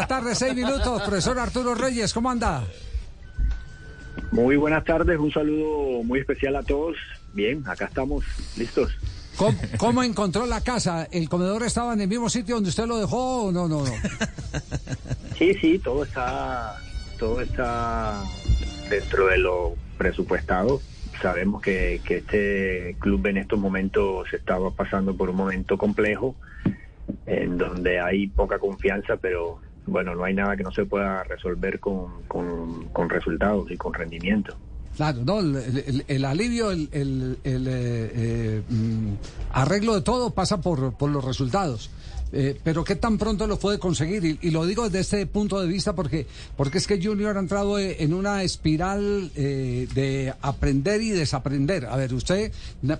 buenas tardes, seis minutos. Profesor Arturo Reyes, ¿cómo anda? Muy buenas tardes, un saludo muy especial a todos. Bien, acá estamos, listos. ¿Cómo, encontró la casa? ¿El comedor estaba en el mismo sitio donde usted lo dejó o no, no, no? Sí, sí, todo está, todo está dentro de lo presupuestado. Sabemos que, que este club en estos momentos estaba pasando por un momento complejo, en donde hay poca confianza, pero bueno, no hay nada que no se pueda resolver con, con, resultados y con rendimiento. Claro, no, el, alivio, el, el eh, eh, mm, arreglo de todo pasa por, por los resultados. Eh, pero qué tan pronto lo puede conseguir y, lo digo desde este punto de vista porque porque es que Junior ha entrado eh, en una espiral eh, de aprender y desaprender. A ver, usted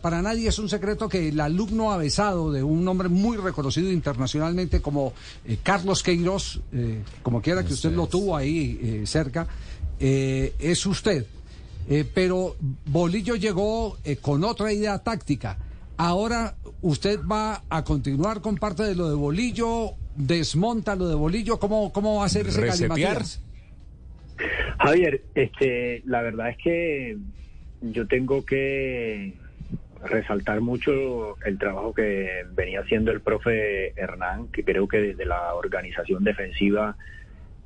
para nadie es un secreto que el alumno avesado de un hombre muy reconocido internacionalmente como Carlos Queiroz, como quiera que usted lo tuvo ahí cerca, es usted. pero Bolillo llegó con otra idea táctica Ahora usted va a continuar con parte de lo de Bolillo, desmonta lo de Bolillo, ¿cómo, cómo va a ser ese Resetear. Javier, este, la verdad es que yo tengo que resaltar mucho el trabajo que venía haciendo el profe Hernán, que creo que desde la organización defensiva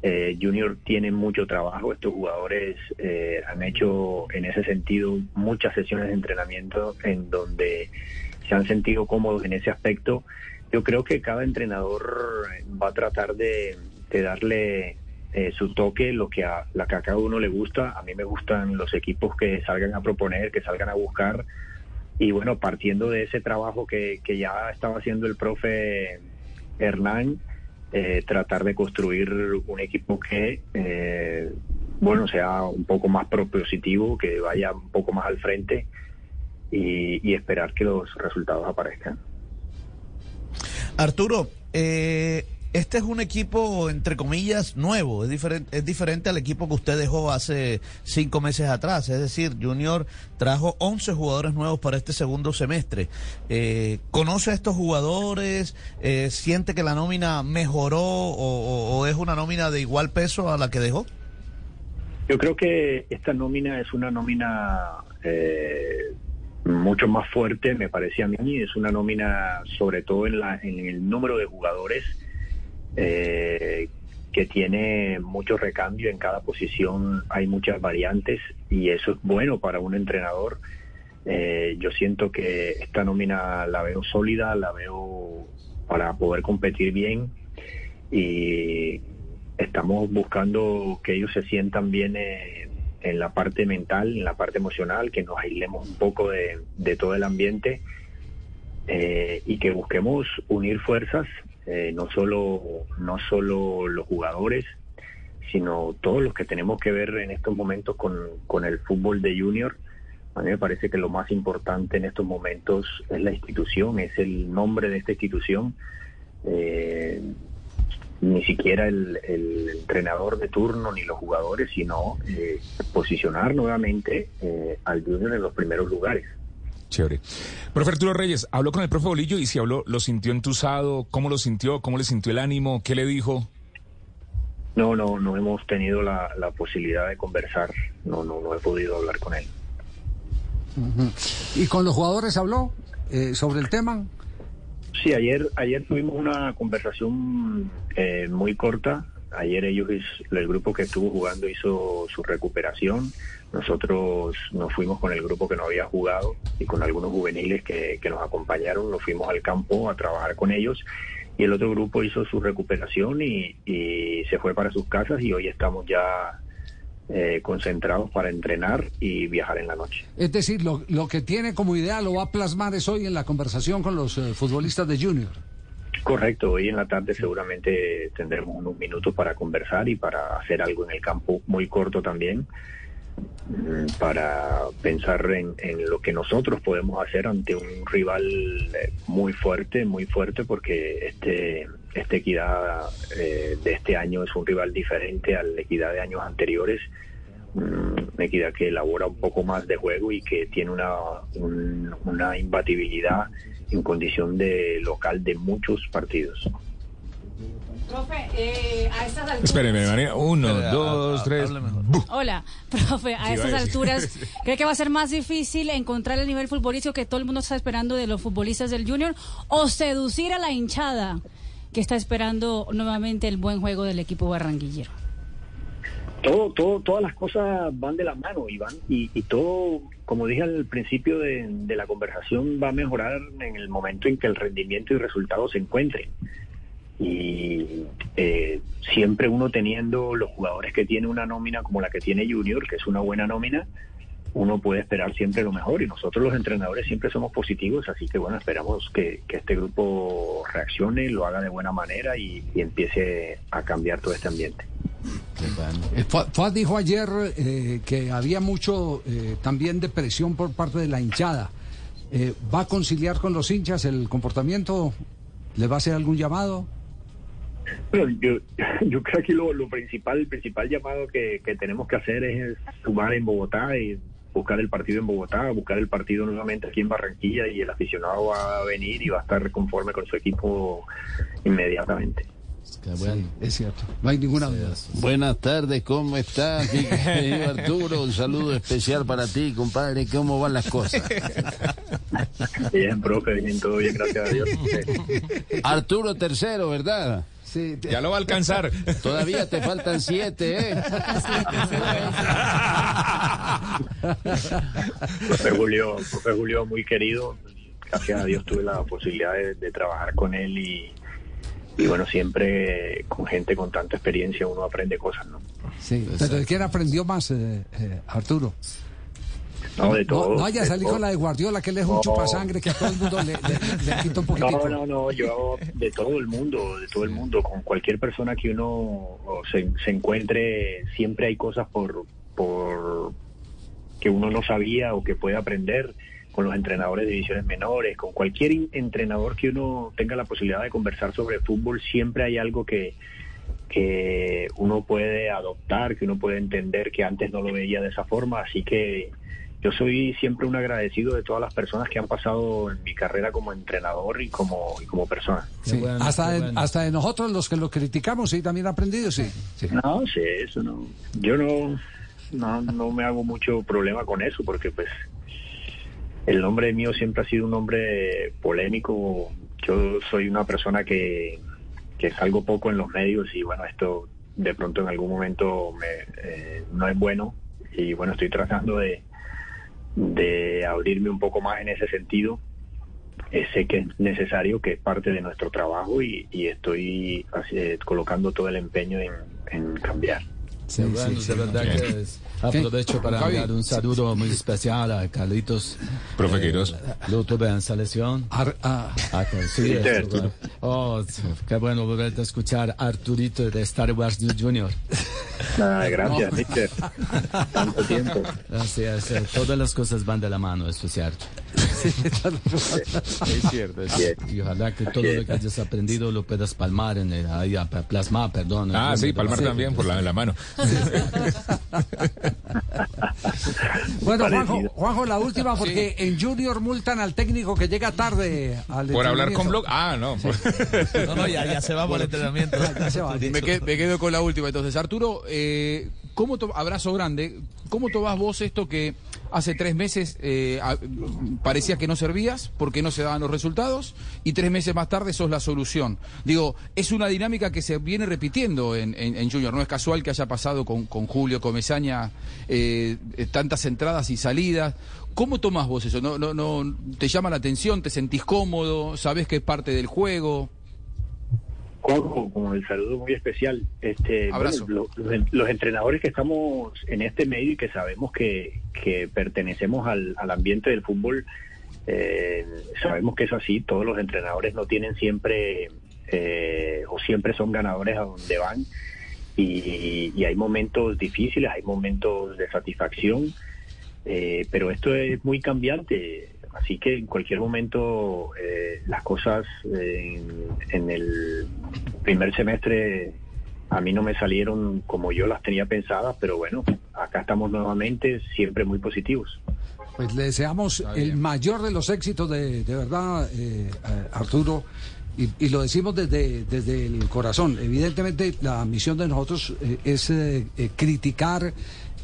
eh, Junior tiene mucho trabajo. Estos jugadores eh, han hecho en ese sentido muchas sesiones de entrenamiento en donde se han sentido cómodos en ese aspecto. Yo creo que cada entrenador va a tratar de, darle eh, su toque, lo que, a, la que a cada uno le gusta. A mí me gustan los equipos que salgan a proponer, que salgan a buscar. Y bueno, partiendo de ese trabajo que, ya estaba haciendo el profe Hernán, eh, tratar de construir un equipo que, eh, bueno, sea un poco más propositivo, que vaya un poco más al frente y, esperar que los resultados aparezcan. Arturo, eh, este es un equipo, entre comillas, nuevo, es diferente, es diferente al equipo que usted dejó hace cinco meses atrás. Es decir, Junior trajo 11 jugadores nuevos para este segundo semestre. Eh, ¿Conoce a estos jugadores? Eh, ¿Siente que la nómina mejoró o, es una nómina de igual peso a la que dejó? Yo creo que esta nómina es una nómina eh, mucho más fuerte, me parece a mí. Es una nómina, sobre todo en, la, en el número de jugadores, eh, que tiene mucho recambio en cada posición. Hay muchas variantes y eso es bueno para un entrenador. Eh, yo siento que esta nómina la veo sólida, la veo para poder competir bien y estamos buscando que ellos se sientan bien. Eh, en la parte mental, en la parte emocional, que nos aislemos un poco de, todo el ambiente eh, y que busquemos unir fuerzas, eh, no, solo, no solo los jugadores, sino todos los que tenemos que ver en estos momentos con, el fútbol de junior. A mí me parece que lo más importante en estos momentos es la institución, es el nombre de esta institución. Eh, ni siquiera el, entrenador de turno ni los jugadores, sino eh, posicionar nuevamente eh, al Junior en los primeros lugares. Chévere. Profe Arturo Reyes, habló con el profe Bolillo y si habló, ¿lo sintió entusado? ¿Cómo lo sintió? ¿Cómo le sintió el ánimo? ¿Qué le dijo? No, no, no hemos tenido la, posibilidad de conversar. No, no, no he podido hablar con él. ¿Y con los jugadores habló eh, sobre el tema? Sí, ayer, ayer tuvimos una conversación eh, muy corta. Ayer ellos, el grupo que estuvo jugando hizo su recuperación. Nosotros nos fuimos con el grupo que no había jugado y con algunos juveniles que, nos acompañaron. Nos fuimos al campo a trabajar con ellos y el otro grupo hizo su recuperación y, y se fue para sus casas y hoy estamos ya eh, concentrados para entrenar y viajar en la noche. Es decir, lo, lo, que tiene como idea lo va a plasmar es hoy en la conversación con los eh, futbolistas de Junior. Correcto, hoy en la tarde seguramente tendremos unos minutos para conversar y para hacer algo en el campo muy corto también, mm, para pensar en, en lo que nosotros podemos hacer ante un rival eh, muy fuerte, muy fuerte, porque este esta equidad eh, de este año es un rival diferente a la equidad de años anteriores. Mm, una equidad que elabora un poco más de juego y que tiene una, una imbatibilidad en condición de local de muchos partidos. Profe, eh, a estas alturas... Espéreme, María. Uno, Espera, dos, ha- tres. Hola, profe, a Sí, estas a alturas, ¿cree que va a ser más difícil encontrar el nivel futbolístico que todo el mundo está esperando de los futbolistas del Junior o seducir a la hinchada que está esperando nuevamente el buen juego del equipo barranquillero? Todo, todo, todas las cosas van de la mano y van y, y todo, como dije al principio de, la conversación, va a mejorar en el momento en que el rendimiento y resultados se encuentren. Y eh, siempre uno teniendo los jugadores que tiene una nómina como la que tiene Junior, que es una buena nómina, uno puede esperar siempre lo mejor y nosotros los entrenadores siempre somos positivos, así que bueno, esperamos que, este grupo reaccione, lo haga de buena manera y empiece a cambiar todo este ambiente. Eh, Fuad dijo ayer eh, que había mucho eh, también de presión por parte de la hinchada. Eh, ¿Va a conciliar con los hinchas el comportamiento? ¿Le va a hacer algún llamado? Bueno, yo, yo creo que lo, lo principal, el principal llamado que, que tenemos que hacer es sumar en Bogotá y buscar el partido en Bogotá, buscar el partido nuevamente aquí en Barranquilla y el aficionado va a venir y va a estar conforme con su equipo inmediatamente. Es cierto, no hay ninguna duda. Buenas tardes, ¿cómo estás? Arturo, un saludo especial para ti, compadre. ¿Cómo van las cosas? Bien, profe, bien, todo bien, gracias a Dios. Arturo tercero, ¿verdad? Sí, Ya lo va a alcanzar. Todavía te faltan siete, ¿eh? Profe Julio, profe Julio, muy querido. Gracias a Dios tuve la posibilidad de, de trabajar con él y, y bueno, siempre con gente con tanta experiencia uno aprende cosas, ¿no? sí. Pero ¿de quién aprendió más, eh, eh, Arturo? No, de todo. No, no vaya a de salir todo. con la de Guardiola, que él es un No. chupasangre, que a todo el mundo le, le- le quita un poquitico. No, no, no, yo de todo el mundo, de todo el mundo, con cualquier persona que uno se, se encuentre, siempre hay cosas por, por que uno no sabía o que puede aprender con los entrenadores de divisiones menores, con cualquier entrenador que uno tenga la posibilidad de conversar sobre fútbol, siempre hay algo que, que uno puede adoptar, que uno puede entender que antes no lo veía de esa forma, así que yo soy siempre un agradecido de todas las personas que han pasado en mi carrera como entrenador y como, y como persona. Sí, bueno, hasta, de, bueno. hasta de nosotros los que lo criticamos, sí, también ha aprendido, sí. sí. No, sí, eso no. Yo no, no, no me hago mucho problema con eso porque pues el nombre mío siempre ha sido un nombre polémico. Yo soy una persona que, que salgo poco en los medios y bueno, esto de pronto en algún momento me, eh, no es bueno y bueno, estoy tratando de, de abrirme un poco más en ese sentido. Eh, sé que es necesario, que es parte de nuestro trabajo y, estoy eh, colocando todo el empeño en cambiar. Sí, bueno, sí, sí. de verdad que es- aprovecho para Javi. enviar un saludo muy especial a Carlitos. Profe Queiroz. Lo tuve en selección. Ar- ah, Ah, esto, Arturo. Oh, qué bueno volverte a escuchar Arturito de Star Wars Junior. Nada, gracias, mister. Tanto tiempo. Es, eh, todas las cosas van de la mano, eso es cierto. Es cierto. Bien. Y ojalá que todo lo es. que hayas aprendido lo puedas palmar, en el, ahí, a- plasmar, perdón. Ah, sí, Palmar también, por la, la mano. Bueno. Juanjo, Juanjo, la última, porque en Junior multan al técnico que llega tarde al Por hablar con. Blog. Ah, no. No, no, ya, ya se va por el entrenamiento. Ya se va. Me, que- me quedo con la última. Entonces, Arturo, eh, ¿cómo to- abrazo grande? ¿Cómo tomás vos esto que hace tres meses eh, parecía que no servías porque no se daban los resultados y tres meses más tarde sos la solución? Digo, es una dinámica que se viene repitiendo en, en- en Junior. No es casual que haya pasado con, con Julio Comesaña eh, eh, tantas entradas y salidas. ¿Cómo tomás vos eso? ¿No, no, no, ¿Te llama la atención? ¿Te sentís cómodo? ¿Sabés que es parte del juego? Juanjo, como el saludo muy especial. Este, Abrazo. bueno, lo- los, los entrenadores que estamos en este medio y que sabemos que, que pertenecemos al, al ambiente del fútbol, eh, sabemos que es así. Todos los entrenadores no tienen siempre eh, o siempre son ganadores a donde van. Y, y hay momentos difíciles, hay momentos de satisfacción, eh, pero esto es muy cambiante. Así que en cualquier momento eh, las cosas eh, en, en el primer semestre a mí no me salieron como yo las tenía pensadas, pero bueno, acá estamos nuevamente, siempre muy positivos. Pues le deseamos el mayor de los éxitos de, de verdad, eh, eh, Arturo. y, y lo decimos desde, desde el corazón. Evidentemente, la misión de nosotros eh, es eh, eh, criticar.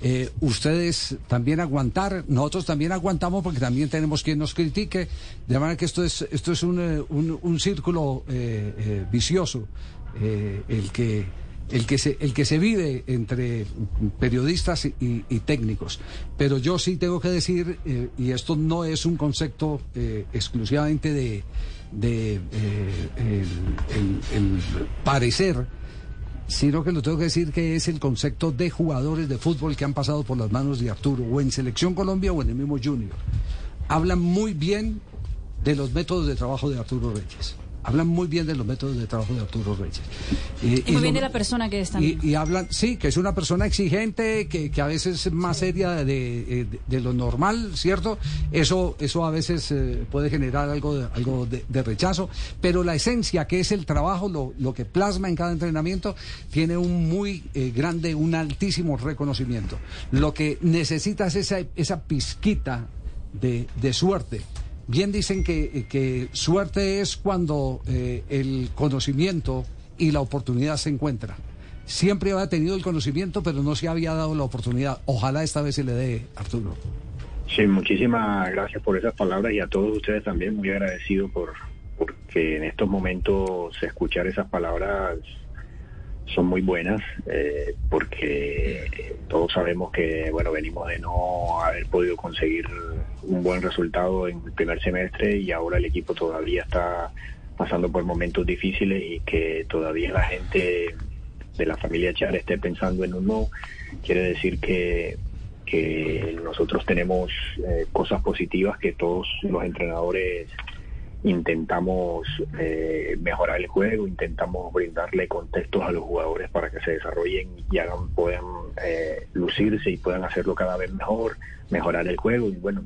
Eh, ustedes también aguantar, nosotros también aguantamos porque también tenemos quien nos critique, de manera que esto es esto es un, eh, un, círculo eh, vicioso, el que el que se el que se vive entre periodistas y, y técnicos. Pero yo sí tengo que decir y esto no es un concepto exclusivamente de de el parecer sino que lo tengo que decir que es el concepto de jugadores de fútbol que han pasado por las manos de Arturo, o en Selección Colombia o en el mismo Junior. Hablan muy bien de los métodos de trabajo de Arturo Reyes. Hablan muy bien de los métodos de trabajo de Arturo Reyes. Y muy bien de la persona que es también. y, y hablan, sí, que es una persona exigente, que, que a veces es más seria de, de- de lo normal, ¿cierto? Eso, eso a veces eh, puede generar algo, de, algo de, rechazo, pero la esencia, que es el trabajo, lo, lo que plasma en cada entrenamiento, tiene un muy eh, grande, un altísimo reconocimiento. Lo que necesita es esa, esa pizquita de, de suerte. Bien dicen que, que suerte es cuando eh, el conocimiento y la oportunidad se encuentran. Siempre había tenido el conocimiento, pero no se había dado la oportunidad. Ojalá esta vez se le dé, Arturo. Sí, muchísimas gracias por esas palabras y a todos ustedes también muy agradecido por porque en estos momentos escuchar esas palabras son muy buenas eh, porque todos sabemos que bueno venimos de no haber podido conseguir un buen resultado en el primer semestre y ahora el equipo todavía está pasando por momentos difíciles y que todavía la gente de la familia Char esté pensando en un no quiere decir que que nosotros tenemos eh, cosas positivas que todos los entrenadores intentamos eh, mejorar el juego, intentamos brindarle contextos a los jugadores para que se desarrollen y hagan, puedan eh, lucirse y puedan hacerlo cada vez mejor, mejorar el juego y bueno,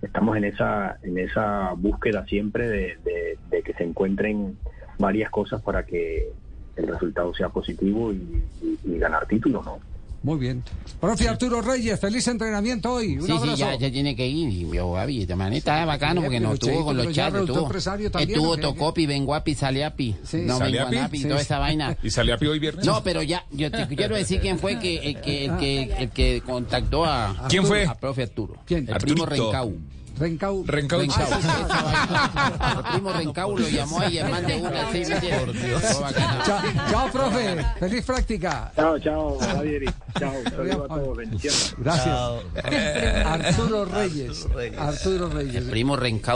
estamos en esa en esa búsqueda siempre de, que se encuentren varias cosas para que el resultado sea positivo y, y- y ganar títulos, ¿no? Muy bien. Profe Arturo Reyes, feliz entrenamiento hoy. Un Sí, sí, ya, ya tiene que ir. Y yo, Gaby, de manera está bacano Sí, porque nos Cheito, tuvo con los chats. Estuvo, también, estuvo. Tocopi, Benguapi, Saliapi. Sí. No, ¿Saliapi? Benguanapi, Sí. toda esa vaina. ¿Y salía hoy viernes? No, pero ya, yo te quiero decir quién fue que, el, que, el, que, el que contactó a, ¿Quién fue? a profe Arturo. ¿Quién? El primo Arturito. Rencau. Rencau. Rencau. Rencau. Primo Rencau lo llamó ahí en man de una. así, ¿me entiendes? Todo bacano. Chao, chao, profe. Feliz práctica. Chao, chao, Javier. Chao, saludos a todos, bendiciones. Gracias. Arturo Reyes. Arturo Reyes. Arturo Reyes. El primo Rencau.